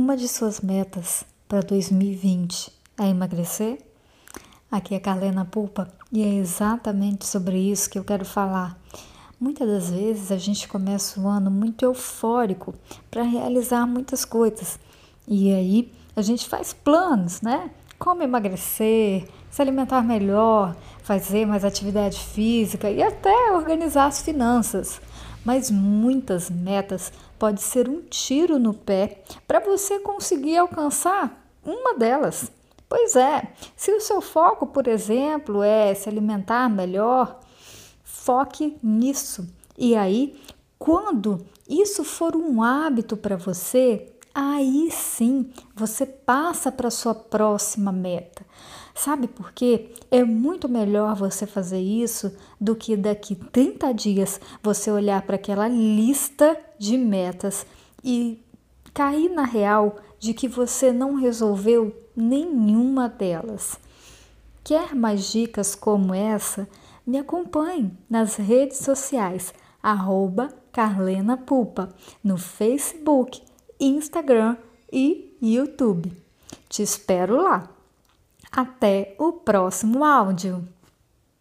uma de suas metas para 2020 é emagrecer? Aqui é Carlena Pulpa e é exatamente sobre isso que eu quero falar. Muitas das vezes a gente começa o ano muito eufórico para realizar muitas coisas e aí a gente faz planos, né? Como emagrecer, se alimentar melhor, fazer mais atividade física e até organizar as finanças. Mas muitas metas pode ser um tiro no pé para você conseguir alcançar uma delas. Pois é, se o seu foco, por exemplo, é se alimentar melhor, foque nisso. E aí, quando isso for um hábito para você, aí sim você passa para sua próxima meta. Sabe por quê? É muito melhor você fazer isso do que daqui 30 dias você olhar para aquela lista de metas e cair na real de que você não resolveu nenhuma delas. Quer mais dicas como essa? Me acompanhe nas redes sociais, arroba Carlena Pupa, no Facebook, Instagram e YouTube. Te espero lá. Até o próximo áudio!